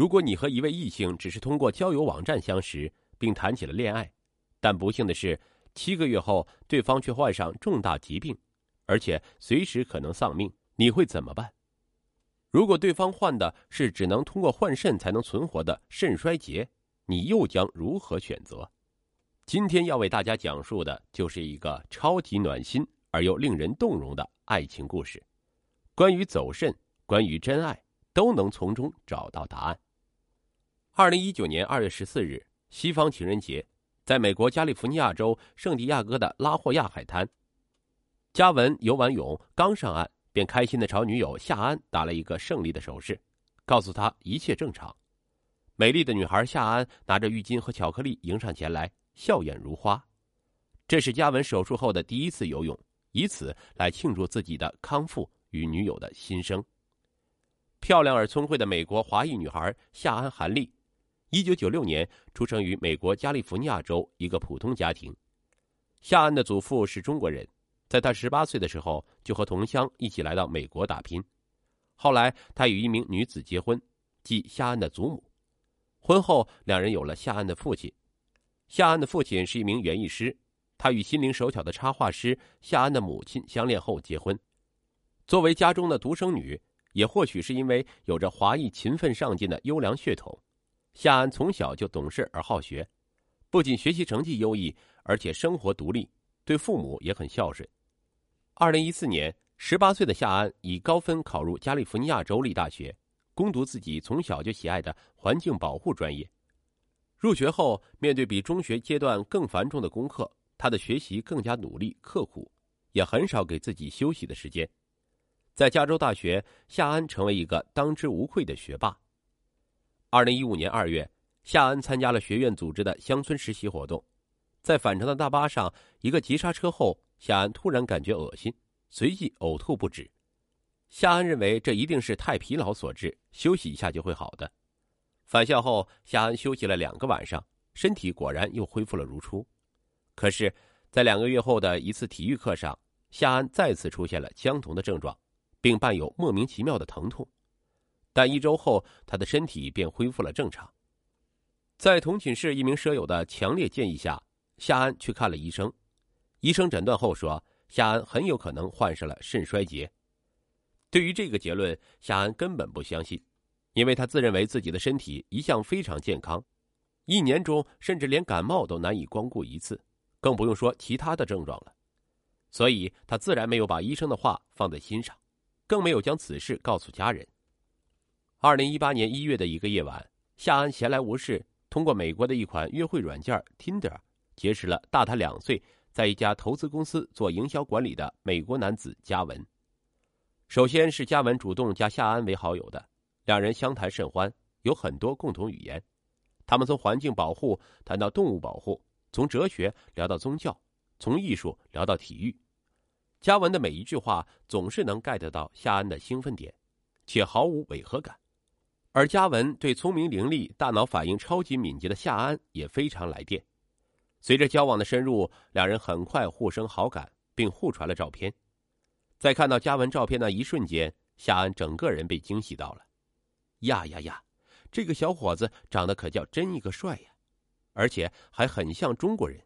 如果你和一位异性只是通过交友网站相识，并谈起了恋爱，但不幸的是，七个月后对方却患上重大疾病，而且随时可能丧命，你会怎么办？如果对方患的是只能通过换肾才能存活的肾衰竭，你又将如何选择？今天要为大家讲述的就是一个超级暖心而又令人动容的爱情故事，关于走肾，关于真爱，都能从中找到答案。二零一九年二月十四日，西方情人节，在美国加利福尼亚州圣地亚哥的拉霍亚海滩，嘉文游完泳刚上岸。便开心的朝女友夏安打了一个胜利的手势，告诉她一切正常。美丽的女孩夏安拿着浴巾和巧克力迎上前来，笑眼如花。这是嘉文手术后的第一次游泳，以此来庆祝自己的康复与女友的新生。漂亮而聪慧的美国华裔女孩夏安·韩丽，一九九六年出生于美国加利福尼亚州一个普通家庭。夏安的祖父是中国人。在他十八岁的时候，就和同乡一起来到美国打拼。后来，他与一名女子结婚，即夏安的祖母。婚后，两人有了夏安的父亲。夏安的父亲是一名园艺师，他与心灵手巧的插画师夏安的母亲相恋后结婚。作为家中的独生女，也或许是因为有着华裔勤奋上进的优良血统，夏安从小就懂事而好学，不仅学习成绩优异，而且生活独立，对父母也很孝顺。二零一四年，十八岁的夏安以高分考入加利福尼亚州立大学，攻读自己从小就喜爱的环境保护专业。入学后，面对比中学阶段更繁重的功课，他的学习更加努力刻苦，也很少给自己休息的时间。在加州大学，夏安成为一个当之无愧的学霸。二零一五年二月，夏安参加了学院组织的乡村实习活动，在返程的大巴上，一个急刹车后。夏安突然感觉恶心，随即呕吐不止。夏安认为这一定是太疲劳所致，休息一下就会好的。返校后，夏安休息了两个晚上，身体果然又恢复了如初。可是，在两个月后的一次体育课上，夏安再次出现了相同的症状，并伴有莫名其妙的疼痛。但一周后，他的身体便恢复了正常。在同寝室一名舍友的强烈建议下，夏安去看了医生。医生诊断后说，夏安很有可能患上了肾衰竭。对于这个结论，夏安根本不相信，因为他自认为自己的身体一向非常健康，一年中甚至连感冒都难以光顾一次，更不用说其他的症状了。所以他自然没有把医生的话放在心上，更没有将此事告诉家人。二零一八年一月的一个夜晚，夏安闲来无事，通过美国的一款约会软件 Tinder 结识了大他两岁。在一家投资公司做营销管理的美国男子嘉文，首先是嘉文主动加夏安为好友的，两人相谈甚欢，有很多共同语言。他们从环境保护谈到动物保护，从哲学聊到宗教，从艺术聊到体育。嘉文的每一句话总是能 get 到夏安的兴奋点，且毫无违和感。而嘉文对聪明伶俐、大脑反应超级敏捷的夏安也非常来电。随着交往的深入，两人很快互生好感，并互传了照片。在看到嘉文照片那一瞬间，夏安整个人被惊喜到了。呀呀呀，这个小伙子长得可叫真一个帅呀，而且还很像中国人。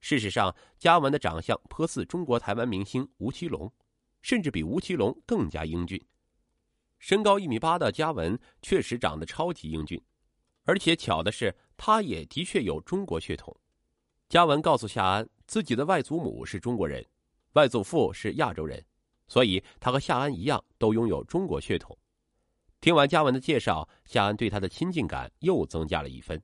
事实上，嘉文的长相颇似中国台湾明星吴奇隆，甚至比吴奇隆更加英俊。身高一米八的嘉文确实长得超级英俊，而且巧的是，他也的确有中国血统。嘉文告诉夏安，自己的外祖母是中国人，外祖父是亚洲人，所以他和夏安一样都拥有中国血统。听完嘉文的介绍，夏安对他的亲近感又增加了一分。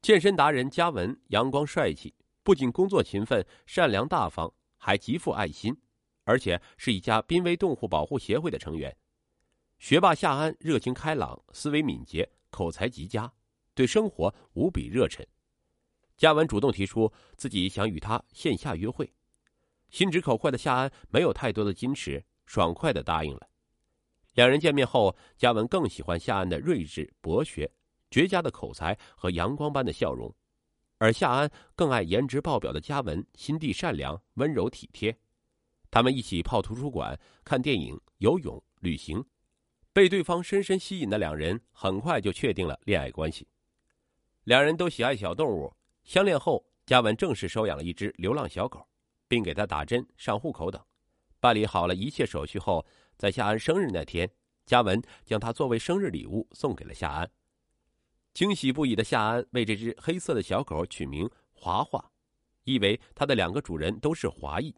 健身达人嘉文阳光帅气，不仅工作勤奋、善良大方，还极富爱心，而且是一家濒危动物保护协会的成员。学霸夏安热情开朗，思维敏捷，口才极佳，对生活无比热忱。嘉文主动提出自己想与他线下约会，心直口快的夏安没有太多的矜持，爽快的答应了。两人见面后，嘉文更喜欢夏安的睿智博学、绝佳的口才和阳光般的笑容，而夏安更爱颜值爆表的嘉文心地善良、温柔体贴。他们一起泡图书馆、看电影、游泳、旅行，被对方深深吸引的两人很快就确定了恋爱关系。两人都喜爱小动物，相恋后，嘉文正式收养了一只流浪小狗，并给它打针、上户口等。办理好了一切手续后，在夏安生日那天，嘉文将它作为生日礼物送给了夏安。惊喜不已的夏安为这只黑色的小狗取名华华，意为它的两个主人都是华裔。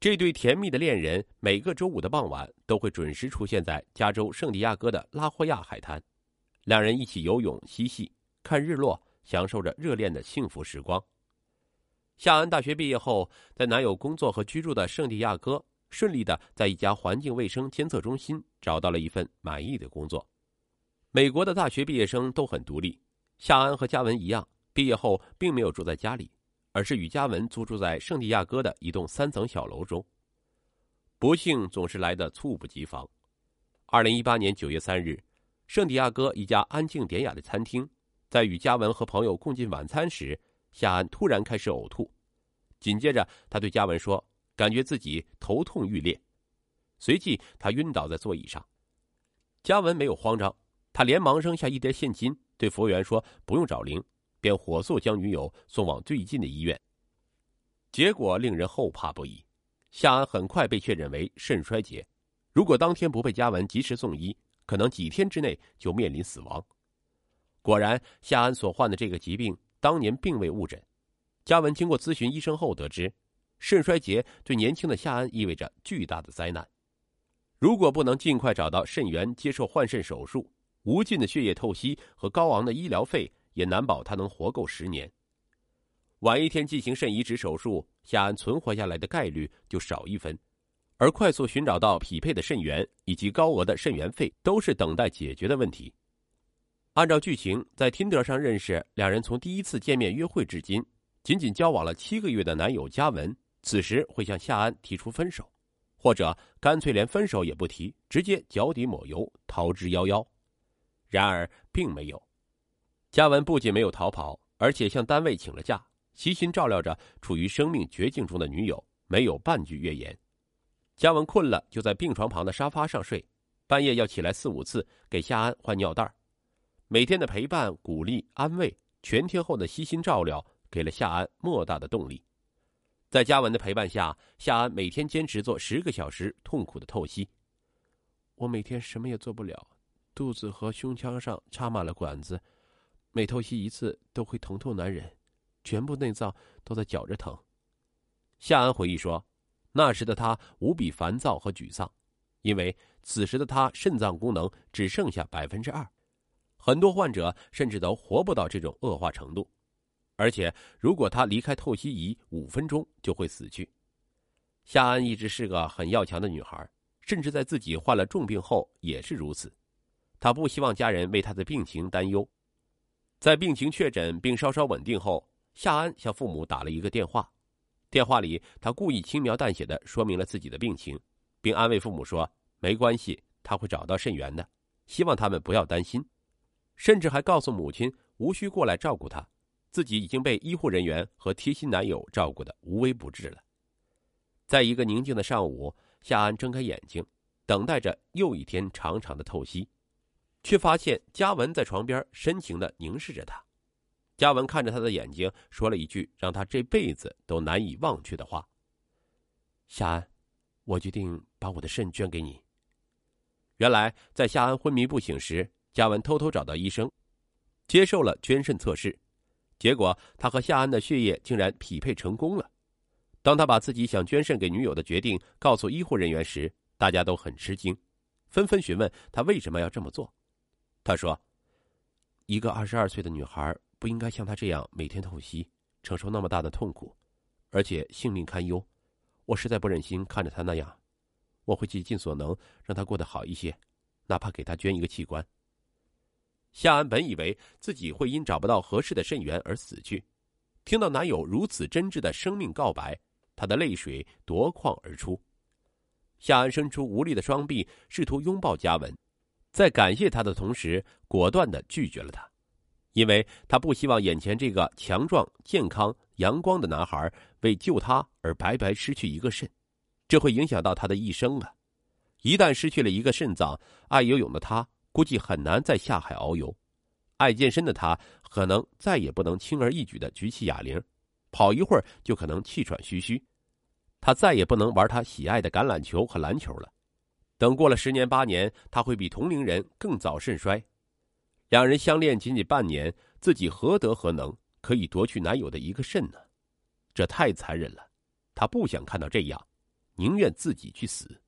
这对甜蜜的恋人每个周五的傍晚都会准时出现在加州圣地亚哥的拉霍亚海滩，两人一起游泳、嬉戏、看日落，享受着热恋的幸福时光。夏安大学毕业后，在男友工作和居住的圣地亚哥，顺利的在一家环境卫生监测中心找到了一份满意的工作。美国的大学毕业生都很独立，夏安和嘉文一样，毕业后并没有住在家里。而是与嘉文租住在圣地亚哥的一栋三层小楼中。不幸总是来得猝不及防。二零一八年九月三日，圣地亚哥一家安静典雅的餐厅，在与嘉文和朋友共进晚餐时，夏安突然开始呕吐，紧接着他对嘉文说：“感觉自己头痛欲裂。”随即他晕倒在座椅上。嘉文没有慌张，他连忙扔下一叠现金，对服务员说：“不用找零。”便火速将女友送往最近的医院。结果令人后怕不已，夏安很快被确诊为肾衰竭。如果当天不被嘉文及时送医，可能几天之内就面临死亡。果然，夏安所患的这个疾病当年并未误诊。嘉文经过咨询医生后得知，肾衰竭对年轻的夏安意味着巨大的灾难。如果不能尽快找到肾源接受换肾手术，无尽的血液透析和高昂的医疗费。也难保他能活够十年。晚一天进行肾移植手术，夏安存活下来的概率就少一分，而快速寻找到匹配的肾源以及高额的肾源费，都是等待解决的问题。按照剧情，在听德上认识两人，从第一次见面约会至今，仅仅交往了七个月的男友嘉文，此时会向夏安提出分手，或者干脆连分手也不提，直接脚底抹油逃之夭夭。然而，并没有。嘉文不仅没有逃跑，而且向单位请了假，悉心照料着处于生命绝境中的女友，没有半句怨言。嘉文困了，就在病床旁的沙发上睡，半夜要起来四五次给夏安换尿袋。每天的陪伴、鼓励、安慰，全天候的悉心照料，给了夏安莫大的动力。在嘉文的陪伴下，夏安每天坚持做十个小时痛苦的透析。我每天什么也做不了，肚子和胸腔上插满了管子。每透析一次都会疼痛难忍，全部内脏都在绞着疼。夏安回忆说，那时的他无比烦躁和沮丧，因为此时的他肾脏功能只剩下百分之二，很多患者甚至都活不到这种恶化程度，而且如果他离开透析仪五分钟就会死去。夏安一直是个很要强的女孩，甚至在自己患了重病后也是如此，她不希望家人为她的病情担忧。在病情确诊并稍稍稳定后，夏安向父母打了一个电话。电话里，他故意轻描淡写的说明了自己的病情，并安慰父母说：“没关系，他会找到肾源的，希望他们不要担心。”甚至还告诉母亲无需过来照顾他，自己已经被医护人员和贴心男友照顾的无微不至了。在一个宁静的上午，夏安睁开眼睛，等待着又一天长长的透析。却发现嘉文在床边深情的凝视着他。嘉文看着他的眼睛，说了一句让他这辈子都难以忘却的话：“夏安，我决定把我的肾捐给你。”原来，在夏安昏迷不醒时，嘉文偷偷找到医生，接受了捐肾测试，结果他和夏安的血液竟然匹配成功了。当他把自己想捐肾给女友的决定告诉医护人员时，大家都很吃惊，纷纷询问他为什么要这么做。他说：“一个二十二岁的女孩不应该像她这样每天透析，承受那么大的痛苦，而且性命堪忧。我实在不忍心看着她那样，我会竭尽所能让她过得好一些，哪怕给她捐一个器官。”夏安本以为自己会因找不到合适的肾源而死去，听到男友如此真挚的生命告白，她的泪水夺眶而出。夏安伸出无力的双臂，试图拥抱嘉文。在感谢他的同时，果断的拒绝了他，因为他不希望眼前这个强壮、健康、阳光的男孩为救他而白白失去一个肾，这会影响到他的一生啊！一旦失去了一个肾脏，爱游泳的他估计很难再下海遨游；爱健身的他可能再也不能轻而易举的举起哑铃，跑一会儿就可能气喘吁吁。他再也不能玩他喜爱的橄榄球和篮球了。等过了十年八年，他会比同龄人更早肾衰。两人相恋仅仅半年，自己何德何能可以夺去男友的一个肾呢？这太残忍了，他不想看到这样，宁愿自己去死。